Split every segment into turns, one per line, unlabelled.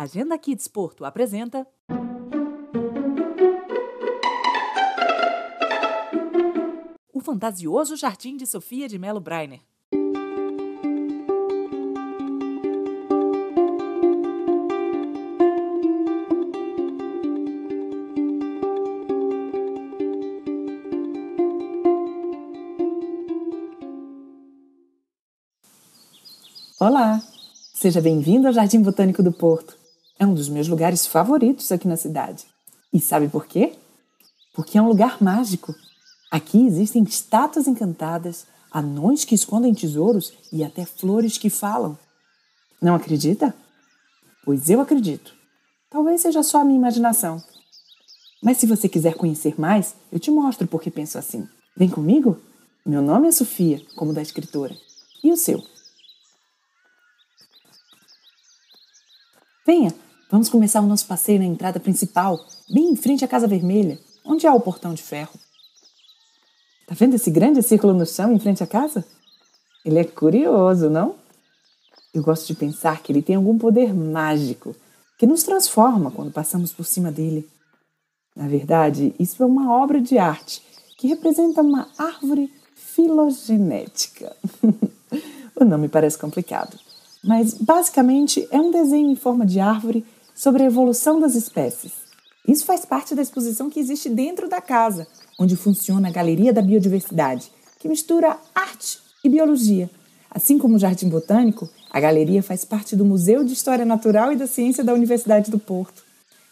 Agenda Kids Porto apresenta. O fantasioso Jardim de Sofia de Melo Breiner.
Olá! Seja bem-vindo ao Jardim Botânico do Porto. É um dos meus lugares favoritos aqui na cidade. E sabe por quê? Porque é um lugar mágico. Aqui existem estátuas encantadas, anões que escondem tesouros e até flores que falam. Não acredita? Pois eu acredito. Talvez seja só a minha imaginação. Mas se você quiser conhecer mais, eu te mostro porque penso assim. Vem comigo? Meu nome é Sofia, como da escritora. E o seu? Venha, vamos começar o nosso passeio na entrada principal, bem em frente à Casa Vermelha, onde há o portão de ferro. Tá vendo esse grande círculo no chão em frente à casa? Ele é curioso, não? Eu gosto de pensar que ele tem algum poder mágico que nos transforma quando passamos por cima dele. Na verdade, isso é uma obra de arte que representa uma árvore filogenética. o nome parece complicado, mas basicamente é um desenho em forma de árvore sobre a evolução das espécies. Isso faz parte da exposição que existe dentro da casa, onde funciona a Galeria da Biodiversidade, que mistura arte e biologia. Assim como o Jardim Botânico, a galeria faz parte do Museu de História Natural e da Ciência da Universidade do Porto.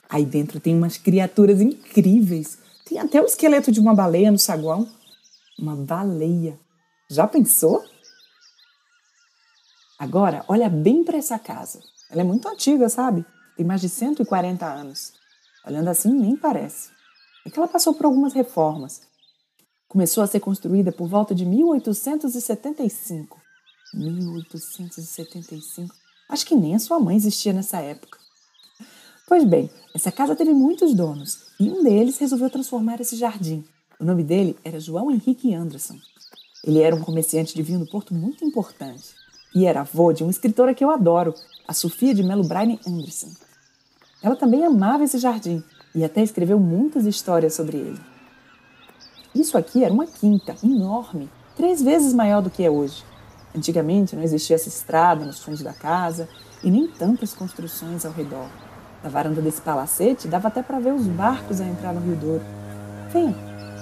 Aí dentro tem umas criaturas incríveis. Tem até o esqueleto de uma baleia no saguão. Uma baleia. Já pensou? Agora, olha bem para essa casa. Ela é muito antiga, sabe? Tem mais de 140 anos. Olhando assim, nem parece. É que ela passou por algumas reformas. Começou a ser construída por volta de 1875. 1875. Acho que nem a sua mãe existia nessa época. Pois bem, essa casa teve muitos donos e um deles resolveu transformar esse jardim. O nome dele era João Henrique Anderson. Ele era um comerciante de vinho do Porto muito importante e era avô de uma escritora que eu adoro, a Sofia de Melo Braine Anderson. Ela também amava esse jardim e até escreveu muitas histórias sobre ele. Isso aqui era uma quinta enorme, três vezes maior do que é hoje. Antigamente não existia essa estrada nos fundos da casa e nem tantas construções ao redor. Da varanda desse palacete dava até para ver os barcos a entrar no Rio Douro. Venha,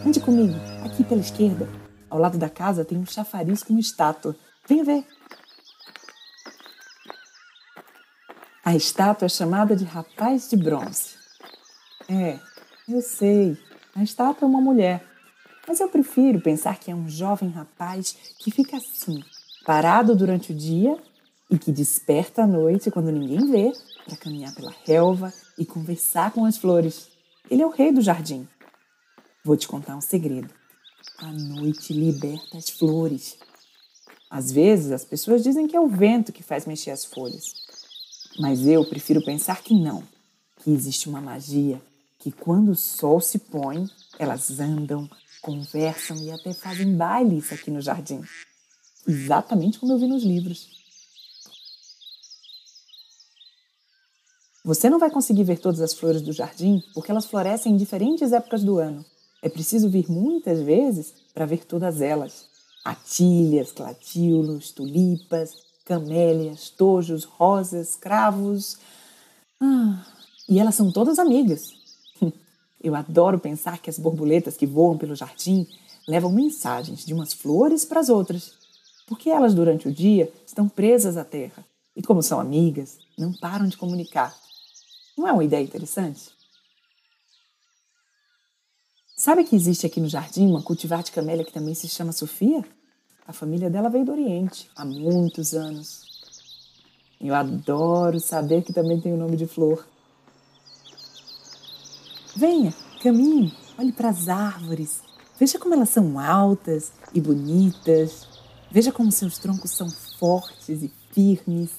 ande comigo, aqui pela esquerda. Ao lado da casa tem um chafariz com uma estátua. Venha ver. A estátua é chamada de Rapaz de Bronze. É, eu sei, a estátua é uma mulher, mas eu prefiro pensar que é um jovem rapaz que fica assim, parado durante o dia e que desperta à noite quando ninguém vê para caminhar pela relva e conversar com as flores. Ele é o rei do jardim. Vou te contar um segredo. A noite liberta as flores. Às vezes as pessoas dizem que é o vento que faz mexer as folhas. Mas eu prefiro pensar que não, que existe uma magia que quando o sol se põe, elas andam, conversam e até fazem bailes aqui no jardim. Exatamente como eu vi nos livros. Você não vai conseguir ver todas as flores do jardim porque elas florescem em diferentes épocas do ano. É preciso vir muitas vezes para ver todas elas. Atílias, clatíolos, tulipas, camélias, tojos, rosas, cravos. Ah, e elas são todas amigas. Eu adoro pensar que as borboletas que voam pelo jardim levam mensagens de umas flores para as outras, porque elas durante o dia estão presas à terra e, como são amigas, não param de comunicar. Não é uma ideia interessante? Sabe que existe aqui no jardim uma cultivar de camélia que também se chama Sofia? A família dela veio do Oriente há muitos anos. Eu adoro saber que também tem o nome de flor. Venha, caminhe, olhe para as árvores. Veja como elas são altas e bonitas. Veja como seus troncos são fortes e firmes.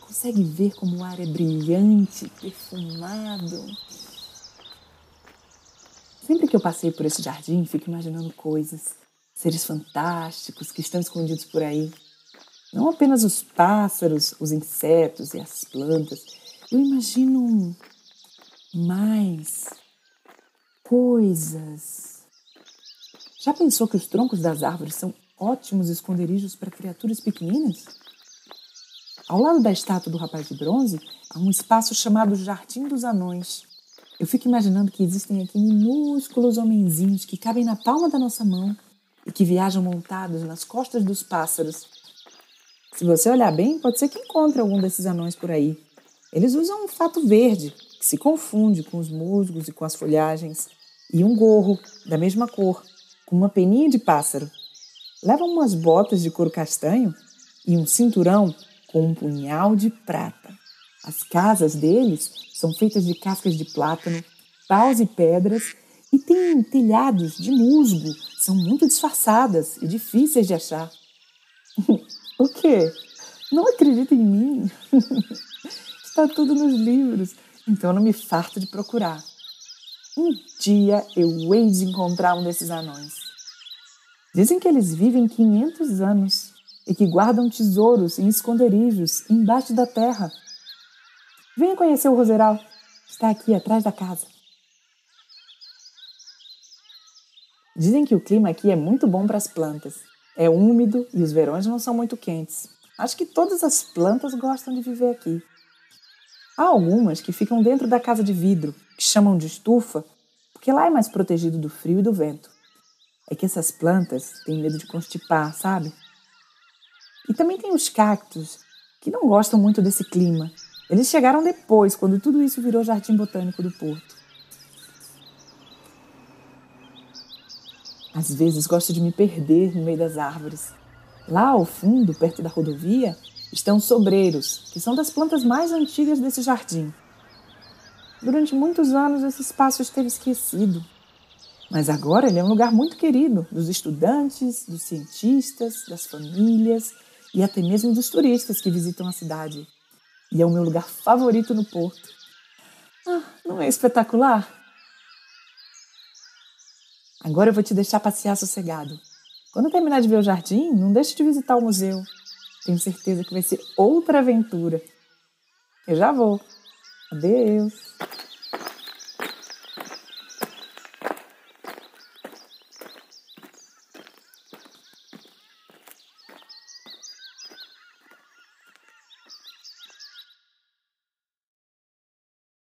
Consegue ver como o ar é brilhante, perfumado. Sempre que eu passei por esse jardim, fico imaginando coisas seres fantásticos que estão escondidos por aí. Não apenas os pássaros, os insetos e as plantas, eu imagino mais coisas. Já pensou que os troncos das árvores são ótimos esconderijos para criaturas pequeninas? Ao lado da estátua do rapaz de bronze, há um espaço chamado Jardim dos Anões. Eu fico imaginando que existem aqui minúsculos homenzinhos que cabem na palma da nossa mão e que viajam montados nas costas dos pássaros. Se você olhar bem, pode ser que encontre algum desses anões por aí. Eles usam um fato verde, que se confunde com os musgos e com as folhagens, e um gorro da mesma cor, com uma peninha de pássaro. Levam umas botas de couro castanho e um cinturão com um punhal de prata. As casas deles são feitas de cascas de plátano, paus e pedras e têm telhados de musgo. São muito disfarçadas e difíceis de achar. o quê? Não acredita em mim? Está tudo nos livros, então não me farto de procurar. Um dia eu hei de encontrar um desses anões. Dizem que eles vivem 500 anos e que guardam tesouros em esconderijos embaixo da terra. Venha conhecer o Roseral. Está aqui atrás da casa. Dizem que o clima aqui é muito bom para as plantas. É úmido e os verões não são muito quentes. Acho que todas as plantas gostam de viver aqui. Há algumas que ficam dentro da casa de vidro, que chamam de estufa, porque lá é mais protegido do frio e do vento. É que essas plantas têm medo de constipar, sabe? E também tem os cactos, que não gostam muito desse clima. Eles chegaram depois, quando tudo isso virou Jardim Botânico do Porto. Às vezes gosto de me perder no meio das árvores. Lá ao fundo, perto da rodovia, estão sobreiros, que são das plantas mais antigas desse jardim. Durante muitos anos esse espaço esteve esquecido, mas agora ele é um lugar muito querido dos estudantes, dos cientistas, das famílias e até mesmo dos turistas que visitam a cidade. E é o meu lugar favorito no Porto. Ah, não é espetacular? Agora eu vou te deixar passear sossegado. Quando terminar de ver o jardim, não deixe de visitar o museu. Tenho certeza que vai ser outra aventura. Eu já vou. Adeus.